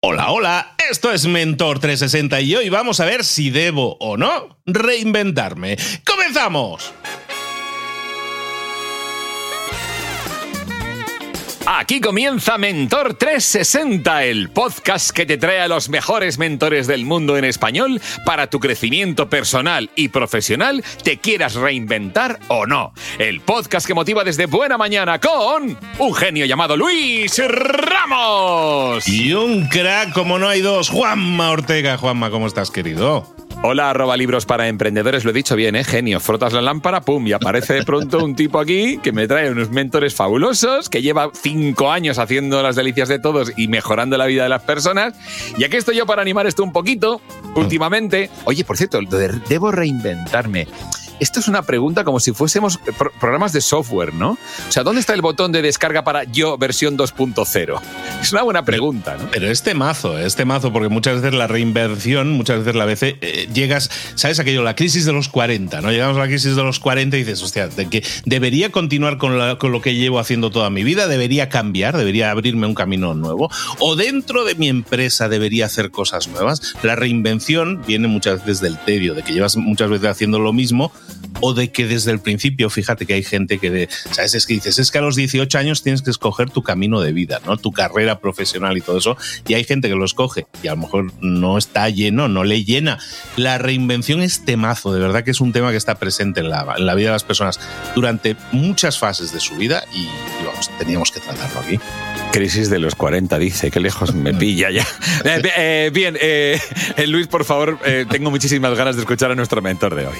Hola, hola, esto es Mentor 360 y hoy vamos a ver si debo o no reinventarme. ¡Comenzamos! Aquí comienza Mentor 360, el podcast que te trae a los mejores mentores del mundo en español para tu crecimiento personal y profesional, te quieras reinventar o no. El podcast que motiva desde buena mañana con un genio llamado Luis Ramos. Y un crack como no hay dos, Juanma Ortega. Juanma, ¿cómo estás, querido? Hola, arroba libros para emprendedores, lo he dicho bien, ¿eh? Genio. Frotas la lámpara, pum, y aparece de pronto un tipo aquí que me trae unos mentores fabulosos, que lleva cinco años haciendo las delicias de todos y mejorando la vida de las personas. Y aquí estoy yo para animar esto un poquito, últimamente. Oye, por cierto, debo reinventarme. Esto es una pregunta como si fuésemos programas de software, ¿no? O sea, ¿dónde está el botón de descarga para yo versión 2.0? Es una buena pregunta, ¿no? Pero este mazo, este mazo, porque muchas veces la reinversión, muchas veces la veces eh, llegas, ¿sabes aquello? La crisis de los 40, ¿no? Llegamos a la crisis de los 40 y dices, hostia, de que debería continuar con, con lo que llevo haciendo toda mi vida, debería cambiar, debería abrirme un camino nuevo, o dentro de mi empresa debería hacer cosas nuevas. La reinvención viene muchas veces del tedio, de que llevas muchas veces haciendo lo mismo o de que desde el principio, fíjate que hay gente que, de, ¿sabes? Es que dices, es que a los 18 años tienes que escoger tu camino de vida, ¿no? Tu carrera profesional y todo eso, y hay gente que lo escoge y a lo mejor no está lleno, no le llena. La reinvención es temazo, de verdad que es un tema que está presente en la, en la vida de las personas durante muchas fases de su vida y, vamos, teníamos que tratarlo aquí. Crisis de los 40, dice, qué lejos me pilla ya. Eh, eh, bien, eh, Luis, por favor, tengo muchísimas ganas de escuchar a nuestro mentor de hoy.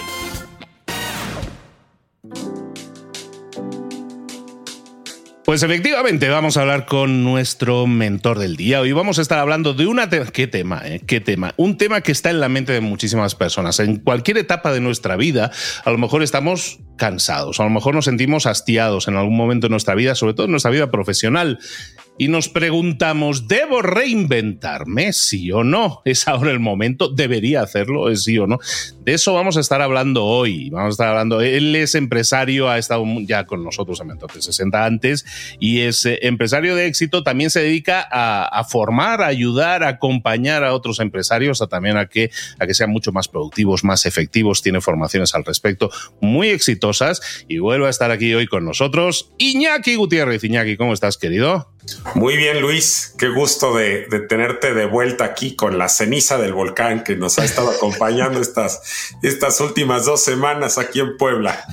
Pues efectivamente, vamos a hablar con nuestro mentor del día. Hoy vamos a estar hablando de una... ¿Qué tema? Eh? ¿Qué tema? Un tema que está en la mente de muchísimas personas. En cualquier etapa de nuestra vida, a lo mejor estamos cansados, a lo mejor nos sentimos hastiados en algún momento de nuestra vida, sobre todo en nuestra vida profesional y nos preguntamos, ¿debo reinventarme? ¿Sí o no? ¿Es ahora el momento? ¿Debería hacerlo? ¿Es sí o no? De eso vamos a estar hablando hoy. Vamos a estar hablando. Él es empresario, ha estado ya con nosotros en Mentor 60 antes y es eh, empresario de éxito. También se dedica a, formar, a ayudar, a acompañar a otros empresarios, a también a que, a que sean mucho más productivos, más efectivos. Tiene formaciones al respecto muy exitosas y vuelve a estar aquí hoy con nosotros. Iñaki Gutiérrez. Iñaki, ¿cómo estás, querido? Muy bien, Luis. Qué gusto de, tenerte de vuelta aquí con la ceniza del volcán que nos ha estado acompañando estas, estas últimas dos semanas aquí en Puebla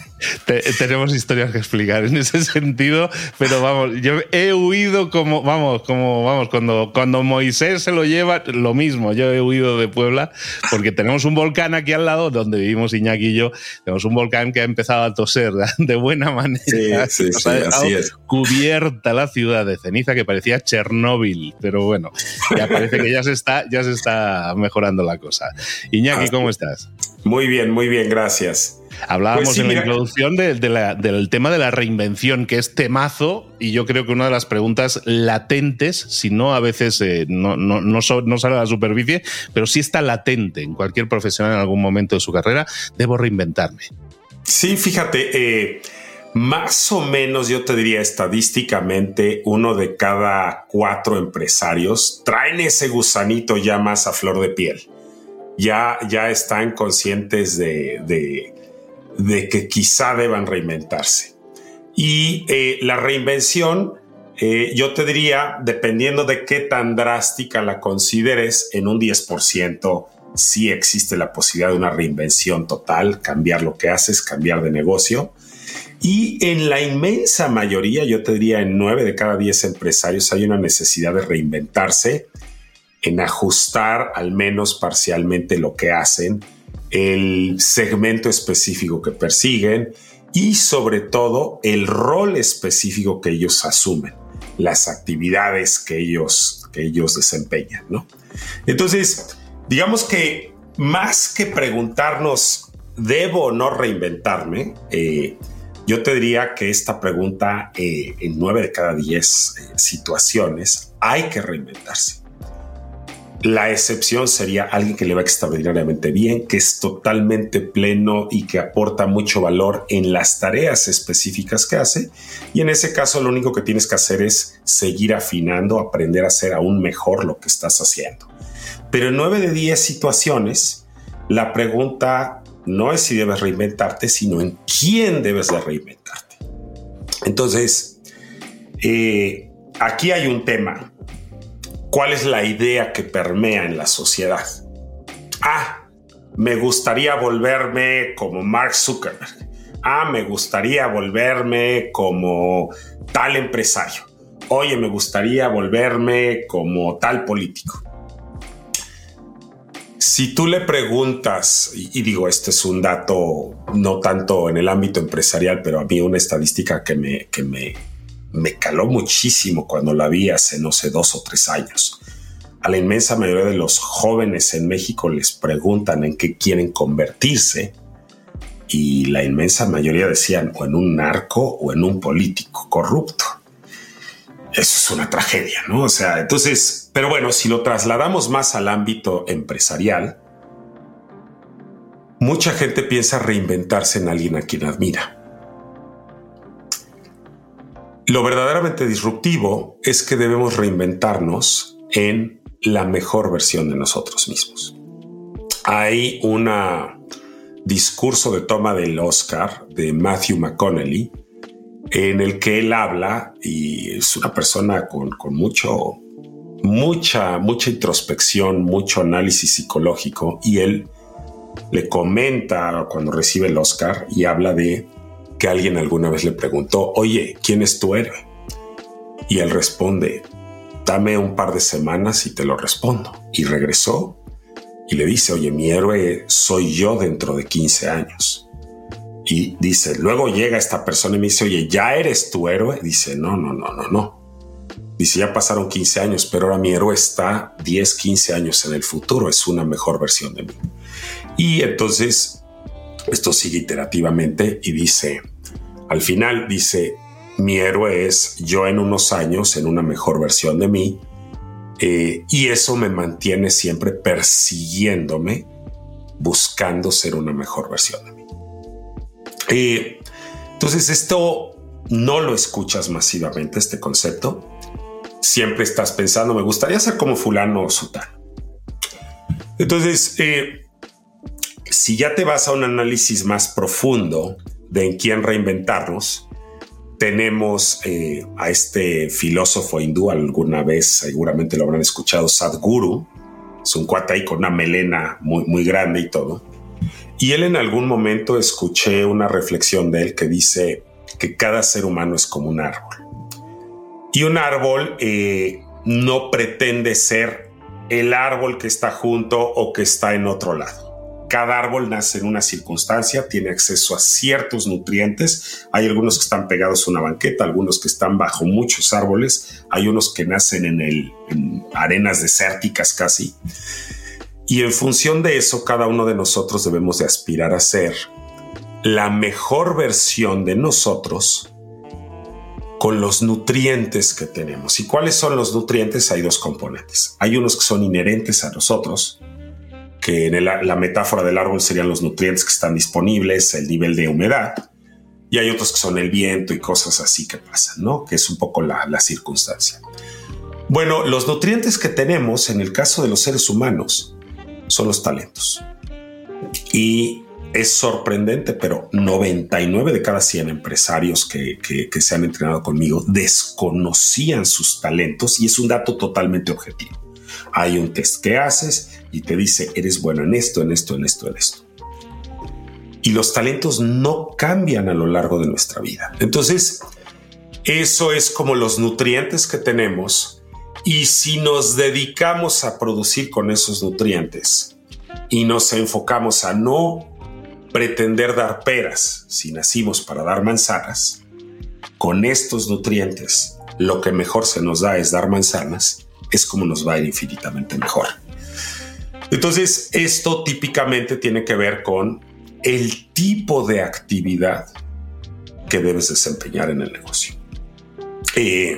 tenemos historias que explicar en ese sentido, pero vamos, yo he huido como, vamos, como, vamos, cuando, cuando Moisés se lo lleva, lo mismo, yo he huido de Puebla, porque tenemos un volcán aquí al lado, donde vivimos Iñaki y yo, tenemos un volcán que ha empezado a toser de buena manera, sí, sí, así es. cubierta la ciudad de ceniza que parecía Chernóbil, pero bueno, ya parece que ya se está, ya se está mejorando la cosa. Iñaki, ¿cómo estás? Muy bien, muy bien, gracias. Hablábamos pues en la introducción del tema de la reinvención, que es temazo, y yo creo que una de las preguntas latentes, si no a veces eh, no, no, sale a la superficie, pero sí está latente en cualquier profesional en algún momento de su carrera, debo reinventarme. Sí, fíjate, eh, más o menos yo te diría estadísticamente, uno de cada cuatro empresarios traen ese gusanito ya más a flor de piel. Ya, ya están conscientes de, de, que quizá deban reinventarse. Y eh, la reinvención, eh, yo te diría, dependiendo de qué tan drástica la consideres, en un 10% sí existe la posibilidad de una reinvención total, cambiar lo que haces, cambiar de negocio y en la inmensa mayoría, yo te diría en nueve de cada diez empresarios, hay una necesidad de reinventarse, en ajustar al menos parcialmente lo que hacen, el segmento específico que persiguen y sobre todo el rol específico que ellos asumen, las actividades que ellos, que ellos desempeñan, ¿no? Entonces, digamos que más que preguntarnos, ¿debo o no reinventarme? Eh, yo te diría que esta pregunta, eh, en nueve de cada diez eh, situaciones, hay que reinventarse. La excepción sería alguien que le va extraordinariamente bien, que es totalmente pleno y que aporta mucho valor en las tareas específicas que hace. Y en ese caso lo único que tienes que hacer es seguir afinando, aprender a hacer aún mejor lo que estás haciendo. Pero en nueve de diez situaciones, la pregunta no es si debes reinventarte, sino en quién debes de reinventarte. Entonces, eh, aquí hay un tema. ¿Cuál es la idea que permea en la sociedad? Ah, me gustaría volverme como Mark Zuckerberg. Ah, me gustaría volverme como tal empresario. Oye, me gustaría volverme como tal político. Si tú le preguntas, y, digo, este es un dato no tanto en el ámbito empresarial, pero a mí una estadística que me, que me, me caló muchísimo cuando la vi hace, no sé, dos o tres años. A la inmensa mayoría de los jóvenes en México les preguntan en qué quieren convertirse y la inmensa mayoría decían o en un narco o en un político corrupto eso es una tragedia, ¿no? O sea, entonces, pero bueno, si lo trasladamos más al ámbito empresarial, mucha gente piensa reinventarse en alguien a quien admira. Lo verdaderamente disruptivo es que debemos reinventarnos en la mejor versión de nosotros mismos. Hay un discurso de toma del Oscar de Matthew McConnelly en el que él habla y es una persona con, mucho, mucha, mucha introspección, mucho análisis psicológico y él le comenta cuando recibe el Oscar y habla de que alguien alguna vez le preguntó, oye, ¿quién es tu héroe? Y él responde, dame un par de semanas y te lo respondo. Y regresó y le dice, oye, mi héroe soy yo dentro de 15 años. Y dice, luego llega esta persona y me dice, oye, ¿ya eres tu héroe? Dice, no, no, no, no, no. Dice, ya pasaron 15 años, pero ahora mi héroe está 10, 15 años en el futuro, es una mejor versión de mí. Y entonces, esto sigue iterativamente y dice, al final dice, mi héroe es yo en unos años, en una mejor versión de mí, eh, y eso me mantiene siempre persiguiéndome, buscando ser una mejor versión de mí. Eh, entonces esto no lo escuchas masivamente, este concepto. Siempre estás pensando, me gustaría ser como fulano o sutano. Entonces, eh, si ya te vas a un análisis más profundo de en quién reinventarnos, tenemos eh, a este filósofo hindú, alguna vez seguramente lo habrán escuchado, Sadhguru, es un cuate ahí con una melena muy, muy grande y todo. Y él en algún momento escuché una reflexión de él que dice que cada ser humano es como un árbol. Y un árbol eh, no pretende ser el árbol que está junto o que está en otro lado. Cada árbol nace en una circunstancia, tiene acceso a ciertos nutrientes. Hay algunos que están pegados a una banqueta, algunos que están bajo muchos árboles, hay unos que nacen en, el, en arenas desérticas casi. Y en función de eso, cada uno de nosotros debemos de aspirar a ser la mejor versión de nosotros con los nutrientes que tenemos. ¿Y cuáles son los nutrientes? Hay dos componentes. Hay unos que son inherentes a nosotros, que en la metáfora del árbol serían los nutrientes que están disponibles, el nivel de humedad, y hay otros que son el viento y cosas así que pasan, ¿no? Que es un poco la, la circunstancia. Bueno, los nutrientes que tenemos en el caso de los seres humanos son los talentos. Y es sorprendente, pero 99 de cada 100 empresarios que, se han entrenado conmigo desconocían sus talentos y es un dato totalmente objetivo. Hay un test que haces y te dice, eres bueno en esto, en esto, en esto, en esto. Y los talentos no cambian a lo largo de nuestra vida. Entonces, eso es como los nutrientes que tenemos y si nos dedicamos a producir con esos nutrientes y nos enfocamos a no pretender dar peras si nacimos para dar manzanas, con estos nutrientes lo que mejor se nos da es dar manzanas, es como nos va a ir infinitamente mejor. Entonces, esto típicamente tiene que ver con el tipo de actividad que debes desempeñar en el negocio. Eh,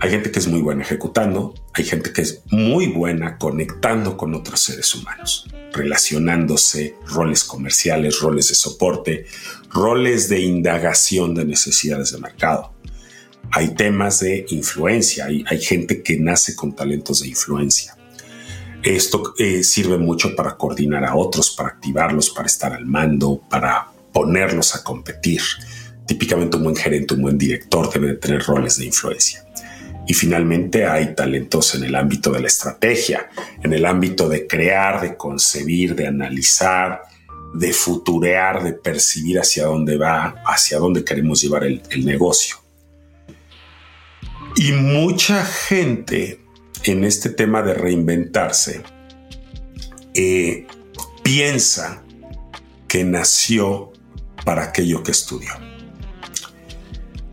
hay gente que es muy buena ejecutando, hay gente que es muy buena conectando con otros seres humanos relacionándose, roles comerciales, roles de soporte, roles de indagación de necesidades de mercado. Hay temas de influencia, hay, hay gente que nace con talentos de influencia. Esto eh, sirve mucho para coordinar a otros, para activarlos, para estar al mando, para ponerlos a competir. Típicamente un buen gerente, un buen director debe tener roles de influencia. Y finalmente hay talentos en el ámbito de la estrategia, en el ámbito de crear, de concebir, de analizar, de futurear, de percibir hacia dónde va, hacia dónde queremos llevar el, negocio. Y mucha gente en este tema de reinventarse eh, piensa que nació para aquello que estudió.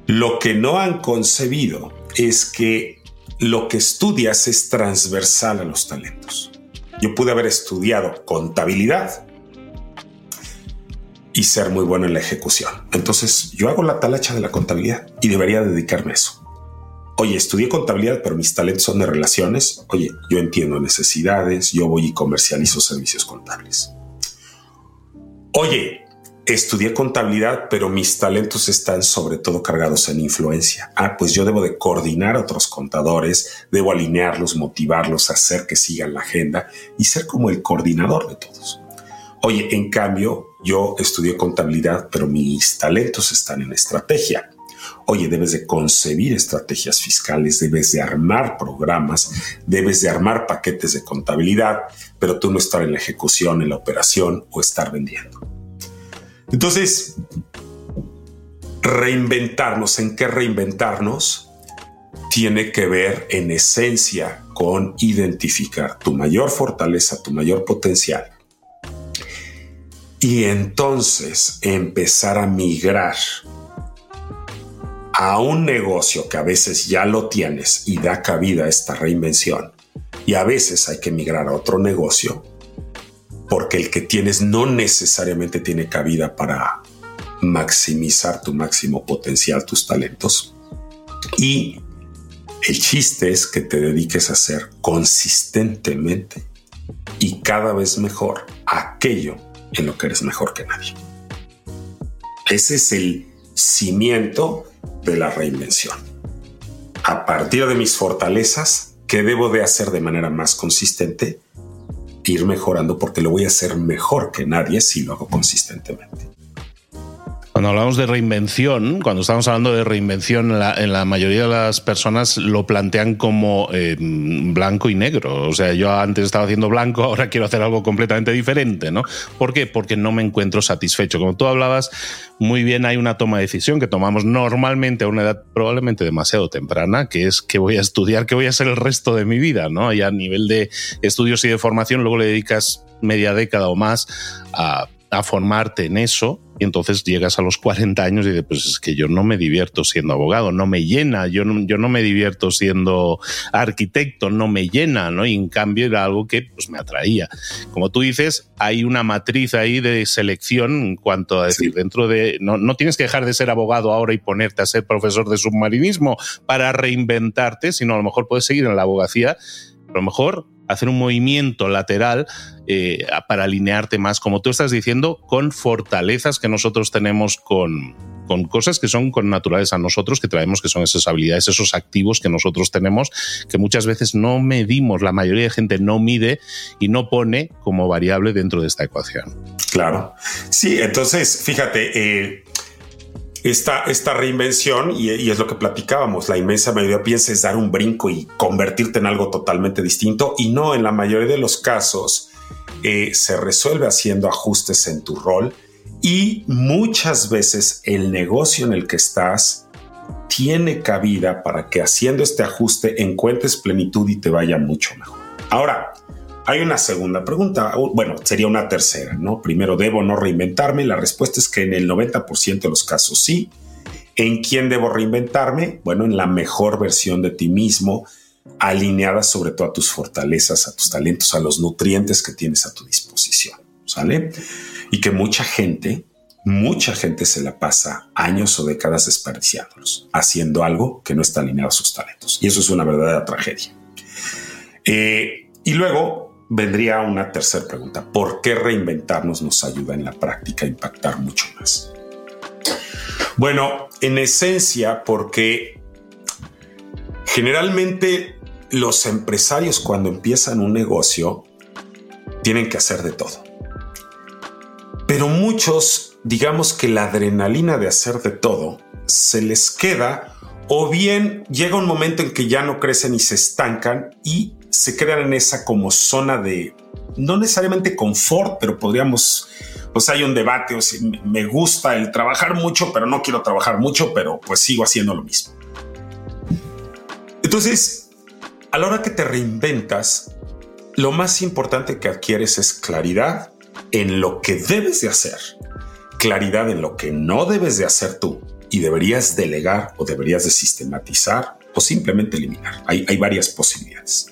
Lo que no han concebido es que lo que estudias es transversal a los talentos. Yo pude haber estudiado contabilidad y ser muy bueno en la ejecución. Entonces yo hago la talacha de la contabilidad y debería dedicarme a eso. Oye, estudié contabilidad, pero mis talentos son de relaciones. Oye, yo entiendo necesidades, yo voy y comercializo servicios contables. Oye, estudié contabilidad, pero mis talentos están sobre todo cargados en influencia. Ah, pues yo debo de coordinar a otros contadores, debo alinearlos, motivarlos, hacer que sigan la agenda y ser como el coordinador de todos. Oye, en cambio, yo estudié contabilidad, pero mis talentos están en estrategia. Oye, debes de concebir estrategias fiscales, debes de armar programas, debes de armar paquetes de contabilidad, pero tú no estar en la ejecución, en la operación o estar vendiendo. Entonces, reinventarnos, ¿en qué reinventarnos? Tiene que ver en esencia con identificar tu mayor fortaleza, tu mayor potencial. Y entonces empezar a migrar a un negocio que a veces ya lo tienes y da cabida a esta reinvención. Y a veces hay que migrar a otro negocio porque el que tienes no necesariamente tiene cabida para maximizar tu máximo potencial, tus talentos. Y el chiste es que te dediques a hacer consistentemente y cada vez mejor aquello en lo que eres mejor que nadie. Ese es el cimiento de la reinvención. A partir de mis fortalezas, ¿qué debo de hacer de manera más consistente? ir mejorando porque lo voy a hacer mejor que nadie si lo hago consistentemente. Cuando hablamos de reinvención, cuando estamos hablando de reinvención, en la, mayoría de las personas lo plantean como eh, blanco y negro. O sea, yo antes estaba haciendo blanco, ahora quiero hacer algo completamente diferente, ¿no? ¿Por qué? Porque no me encuentro satisfecho. Como tú hablabas, muy bien hay una toma de decisión que tomamos normalmente a una edad probablemente demasiado temprana, que es que voy a estudiar, que voy a hacer el resto de mi vida, ¿no? Y a nivel de estudios y de formación, luego le dedicas media década o más a a formarte en eso y entonces llegas a los 40 años y dices, pues es que yo no me divierto siendo abogado, no me llena, yo no, yo no me divierto siendo arquitecto, no me llena, ¿no? Y en cambio era algo que pues, me atraía. Como tú dices, hay una matriz ahí de selección en cuanto a decir, dentro de, no, no tienes que dejar de ser abogado ahora y ponerte a ser profesor de submarinismo para reinventarte, sino a lo mejor puedes seguir en la abogacía, a lo mejor hacer un movimiento lateral eh, para alinearte más, como tú estás diciendo, con fortalezas que nosotros tenemos con, con cosas que son con naturales a nosotros, que traemos, que son esas habilidades, esos activos que nosotros tenemos, que muchas veces no medimos, la mayoría de gente no mide y no pone como variable dentro de esta ecuación. Claro. Sí, entonces, fíjate, eh, esta, esta reinvención, y, es lo que platicábamos, la inmensa mayoría piensa es dar un brinco y convertirte en algo totalmente distinto, y no, en la mayoría de los casos eh, se resuelve haciendo ajustes en tu rol, y muchas veces el negocio en el que estás tiene cabida para que haciendo este ajuste encuentres plenitud y te vaya mucho mejor. Ahora, hay una segunda pregunta, bueno, sería una tercera, ¿no? Primero, ¿debo no reinventarme? La respuesta es que en el 90% de los casos sí. ¿En quién debo reinventarme? Bueno, en la mejor versión de ti mismo, alineada sobre todo a tus fortalezas, a tus talentos, a los nutrientes que tienes a tu disposición, ¿sale? Y que mucha gente, mucha gente se la pasa años o décadas desperdiciándolos, haciendo algo que no está alineado a sus talentos. Y eso es una verdadera tragedia. Eh, y luego, vendría una tercera pregunta. ¿Por qué reinventarnos nos ayuda en la práctica a impactar mucho más? Bueno, en esencia, porque generalmente los empresarios cuando empiezan un negocio tienen que hacer de todo. Pero muchos, digamos que la adrenalina de hacer de todo se les queda o bien llega un momento en que ya no crecen y se estancan y se crean en esa como zona de, no necesariamente confort, pero podríamos, pues hay un debate, o sea, me gusta el trabajar mucho, pero no quiero trabajar mucho, pero pues sigo haciendo lo mismo. Entonces, a la hora que te reinventas, lo más importante que adquieres es claridad en lo que debes de hacer, claridad en lo que no debes de hacer tú y deberías delegar o deberías de sistematizar o simplemente eliminar. Hay, hay varias posibilidades.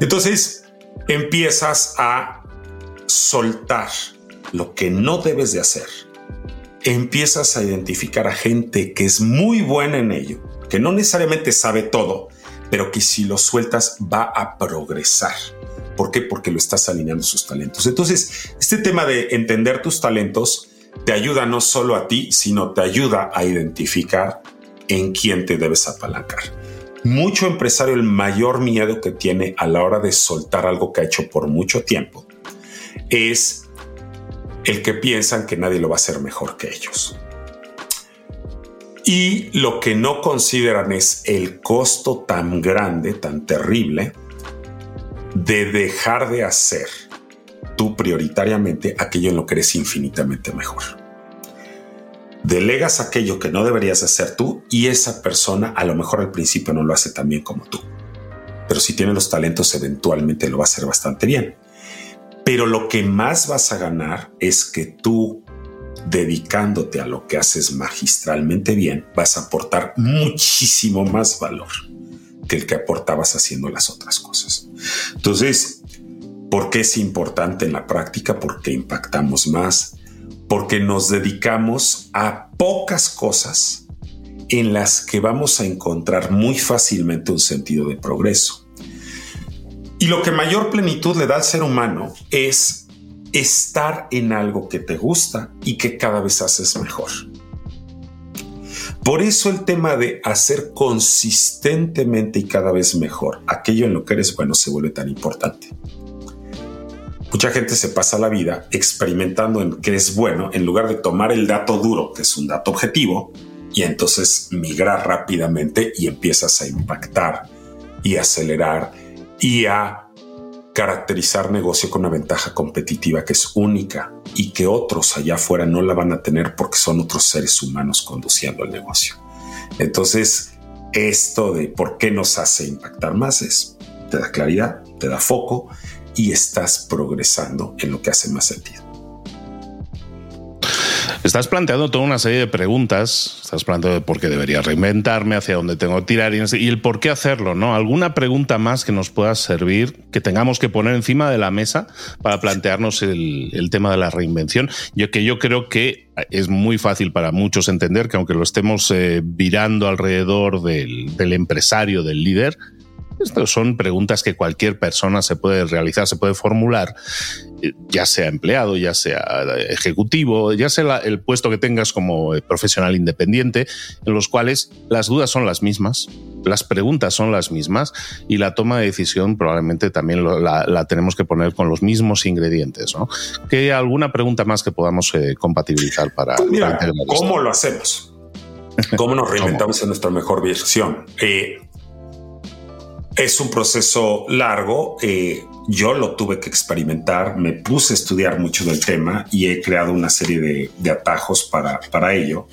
Entonces empiezas a soltar lo que no debes de hacer. Empiezas a identificar a gente que es muy buena en ello, que no necesariamente sabe todo, pero que si lo sueltas va a progresar. ¿Por qué? Porque lo estás alineando sus talentos. Entonces, este tema de entender tus talentos te ayuda no solo a ti, sino te ayuda a identificar en quién te debes apalancar mucho empresario el mayor miedo que tiene a la hora de soltar algo que ha hecho por mucho tiempo es el que piensan que nadie lo va a hacer mejor que ellos. Y lo que no consideran es el costo tan grande, tan terrible, de dejar de hacer tú prioritariamente aquello en lo que eres infinitamente mejor delegas aquello que no deberías hacer tú y esa persona a lo mejor al principio no lo hace tan bien como tú. Pero si tiene los talentos eventualmente lo va a hacer bastante bien. Pero lo que más vas a ganar es que tú dedicándote a lo que haces magistralmente bien, vas a aportar muchísimo más valor que el que aportabas haciendo las otras cosas. Entonces, ¿por qué es importante en la práctica? Porque impactamos más, porque nos dedicamos a pocas cosas en las que vamos a encontrar muy fácilmente un sentido de progreso. Y lo que mayor plenitud le da al ser humano es estar en algo que te gusta y que cada vez haces mejor. Por eso el tema de hacer consistentemente y cada vez mejor aquello en lo que eres bueno se vuelve tan importante. Mucha gente se pasa la vida experimentando en qué es bueno en lugar de tomar el dato duro, que es un dato objetivo, y entonces migrar rápidamente y empiezas a impactar y acelerar y a caracterizar negocio con una ventaja competitiva que es única y que otros allá afuera no la van a tener porque son otros seres humanos conduciendo el negocio. Entonces, esto de por qué nos hace impactar más es, te da claridad, te da foco y estás progresando en lo que hace más sentido. Estás planteando toda una serie de preguntas. Estás planteando por qué debería reinventarme, hacia dónde tengo que tirar y el por qué hacerlo, ¿no? ¿Alguna pregunta más que nos pueda servir, que tengamos que poner encima de la mesa para plantearnos el, tema de la reinvención? Yo que yo creo que es muy fácil para muchos entender que aunque lo estemos eh, virando alrededor del, del empresario, del líder, estas son preguntas que cualquier persona se puede realizar, se puede formular, eh, ya sea empleado, ya sea ejecutivo, ya sea el puesto que tengas como eh, profesional independiente, en los cuales las dudas son las mismas, las preguntas son las mismas y la toma de decisión probablemente también la, tenemos que poner con los mismos ingredientes. ¿no? ¿Qué alguna pregunta más que podamos eh, compatibilizar para... Pues ¿Cómo lo hacemos? ¿Cómo nos reinventamos en nuestra mejor versión? Es un proceso largo. Eh, yo lo tuve que experimentar, me puse a estudiar mucho del tema y he creado una serie de, atajos para, para ello.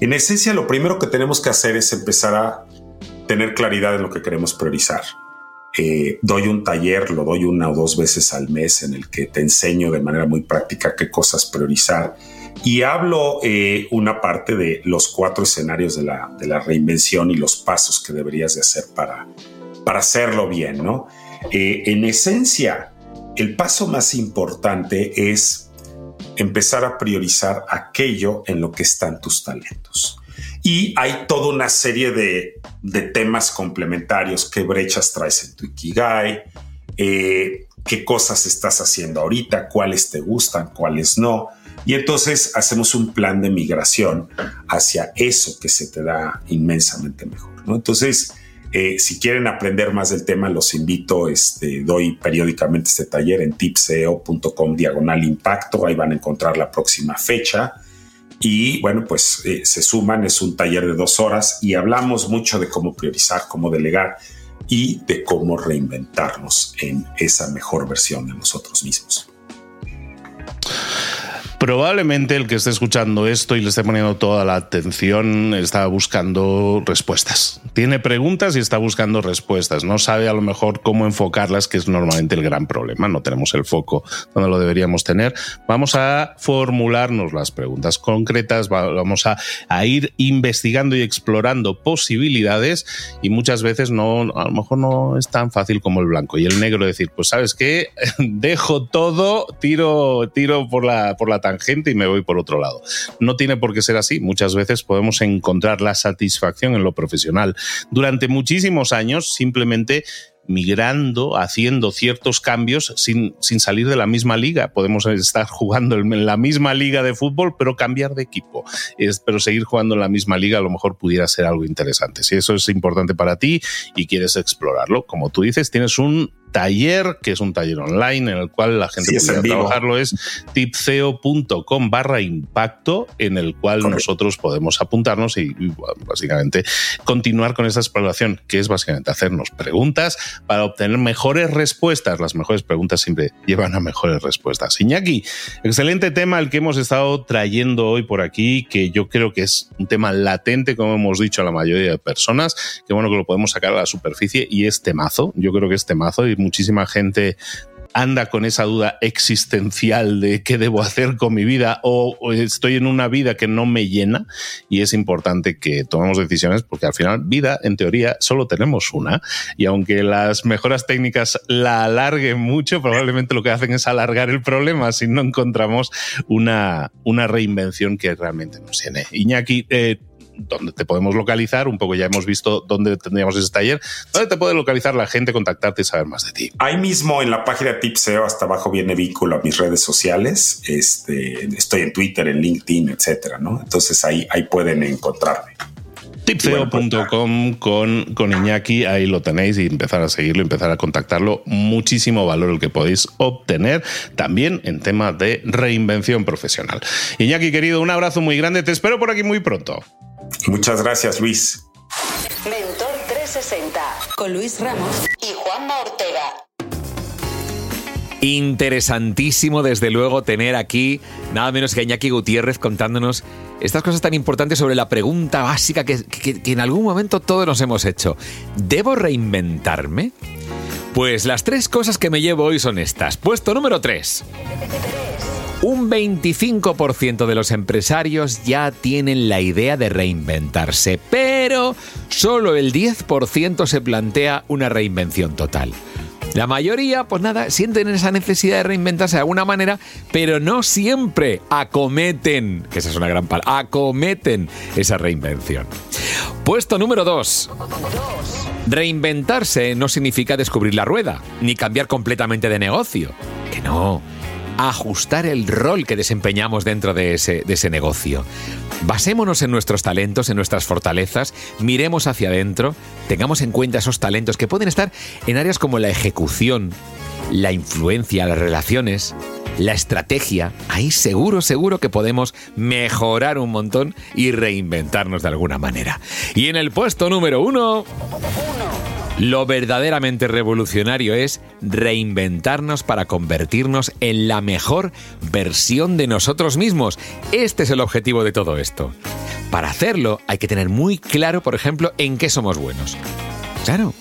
En esencia, lo primero que tenemos que hacer es empezar a tener claridad en lo que queremos priorizar. Eh, doy un taller, lo doy una o dos veces al mes en el que te enseño de manera muy práctica qué cosas priorizar y hablo eh, una parte de los cuatro escenarios de la, de la reinvención y los pasos que deberías de hacer para, para hacerlo bien, ¿no? Eh, en esencia, el paso más importante es empezar a priorizar aquello en lo que están tus talentos. Y hay toda una serie de, temas complementarios, qué brechas traes en tu Ikigai, eh, qué cosas estás haciendo ahorita, cuáles te gustan, cuáles no. Y entonces hacemos un plan de migración hacia eso que se te da inmensamente mejor. ¿no? Entonces, eh, si quieren aprender más del tema, los invito, este, doy periódicamente este taller en tipseo.com diagonal impacto, ahí van a encontrar la próxima fecha. Y bueno, pues eh, se suman, es un taller de dos horas y hablamos mucho de cómo priorizar, cómo delegar y de cómo reinventarnos en esa mejor versión de nosotros mismos. Probablemente el que esté escuchando esto y le esté poniendo toda la atención está buscando respuestas. Tiene preguntas y está buscando respuestas. No sabe a lo mejor cómo enfocarlas, que es normalmente el gran problema. No tenemos el foco donde lo deberíamos tener. Vamos a formularnos las preguntas concretas, vamos a, ir investigando y explorando posibilidades y muchas veces no, a lo mejor no es tan fácil como el blanco y el negro decir, pues sabes qué, dejo todo, tiro, tiro por la, por la gente y me voy por otro lado. No tiene por qué ser así. Muchas veces podemos encontrar la satisfacción en lo profesional. Durante muchísimos años simplemente migrando, haciendo ciertos cambios sin, sin, salir de la misma liga. Podemos estar jugando en la misma liga de fútbol, pero cambiar de equipo. Es, pero seguir jugando en la misma liga a lo mejor pudiera ser algo interesante. Si eso es importante para ti y quieres explorarlo, como tú dices, tienes un taller, que es un taller online en el cual la gente puede trabajarlo, es tipceo.com barra impacto, en el cual nosotros podemos apuntarnos y, básicamente continuar con esta exploración, que es básicamente hacernos preguntas para obtener mejores respuestas. Las mejores preguntas siempre llevan a mejores respuestas. Iñaki, excelente tema el que hemos estado trayendo hoy por aquí, que yo creo que es un tema latente, como hemos dicho a la mayoría de personas, que bueno que lo podemos sacar a la superficie y es temazo. Yo creo que es temazo y muchísima gente anda con esa duda existencial de qué debo hacer con mi vida o, estoy en una vida que no me llena y es importante que tomemos decisiones porque al final vida en teoría solo tenemos una y aunque las mejoras técnicas la alarguen mucho probablemente lo que hacen es alargar el problema si no encontramos una, una reinvención que realmente nos llene. Iñaki, eh, dónde te podemos localizar, un poco ya hemos visto dónde tendríamos ese taller, dónde te puede localizar la gente, contactarte y saber más de ti. Ahí mismo en la página Tipseo, hasta abajo viene vínculo a mis redes sociales, este, estoy en Twitter, en LinkedIn, etcétera, ¿no? Entonces ahí, ahí pueden encontrarme tipceo.com con, con Iñaki, ahí lo tenéis y empezar a seguirlo, empezar a contactarlo. Muchísimo valor el que podéis obtener también en tema de reinvención profesional. Iñaki, querido, un abrazo muy grande, te espero por aquí muy pronto. Muchas gracias, Luis. Mentor 360 con Luis Ramos y Juanma Ortega. Interesantísimo, desde luego, tener aquí nada menos que Iñaki Gutiérrez contándonos estas cosas tan importantes sobre la pregunta básica que, que en algún momento todos nos hemos hecho. ¿Debo reinventarme? Pues las tres cosas que me llevo hoy son estas. Puesto número 3. Un 25% de los empresarios ya tienen la idea de reinventarse, pero solo el 10% se plantea una reinvención total. La mayoría, pues nada, sienten esa necesidad de reinventarse de alguna manera, pero no siempre acometen, que esa es una gran palabra, acometen esa reinvención. Puesto número 2. Reinventarse no significa descubrir la rueda, ni cambiar completamente de negocio. Que no ajustar el rol que desempeñamos dentro de ese, negocio. Basémonos en nuestros talentos, en nuestras fortalezas, miremos hacia adentro, tengamos en cuenta esos talentos que pueden estar en áreas como la ejecución, la influencia, las relaciones, la estrategia. Ahí seguro, seguro que podemos mejorar un montón y reinventarnos de alguna manera. Y en el puesto número uno... Lo verdaderamente revolucionario es reinventarnos para convertirnos en la mejor versión de nosotros mismos. Este es el objetivo de todo esto. Para hacerlo hay que tener muy claro, por ejemplo, en qué somos buenos. Claro,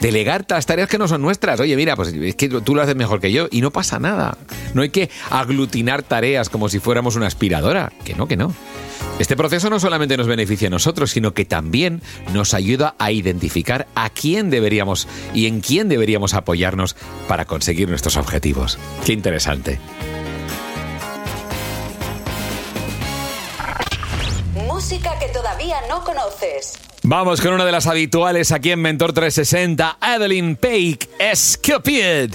delegar tareas que no son nuestras. Oye, mira, pues es que tú lo haces mejor que yo y no pasa nada. No hay que aglutinar tareas como si fuéramos una aspiradora. Que no, que no. Este proceso no solamente nos beneficia a nosotros, sino que también nos ayuda a identificar a quién deberíamos y en quién deberíamos apoyarnos para conseguir nuestros objetivos. Qué interesante. Música que todavía no conoces. Vamos con una de las habituales aquí en Mentor 360, Adeline Peik, Escupid.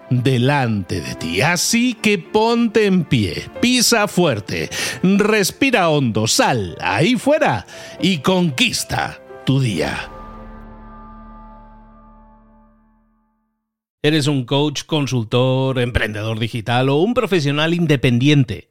delante de ti. Así que ponte en pie, pisa fuerte, respira hondo, sal ahí fuera y conquista tu día. ¿Eres un coach, consultor, emprendedor digital o un profesional independiente?